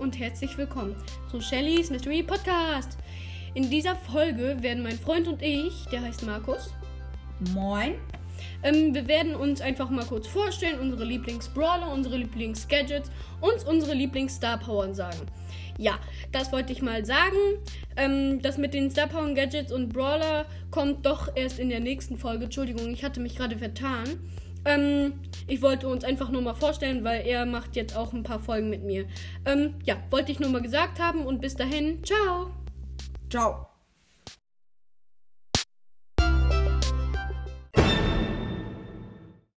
und herzlich willkommen zu Shellys Mystery Podcast. In dieser Folge werden mein Freund und ich, der heißt Markus, Moin. ähm, wir werden uns einfach mal kurz vorstellen, unsere Lieblings-Brawler, unsere Lieblings-Gadgets und unsere Lieblings-Star-Powern sagen. Ja, das wollte ich mal sagen. Ähm, das mit den Star-Powern, Gadgets und Brawler kommt doch erst in der nächsten Folge. Entschuldigung, ich hatte mich gerade vertan. Ähm, ich wollte uns einfach nur mal vorstellen, weil er macht jetzt auch ein paar Folgen mit mir. Ähm, ja, wollte ich nur mal gesagt haben und bis dahin, ciao! Ciao.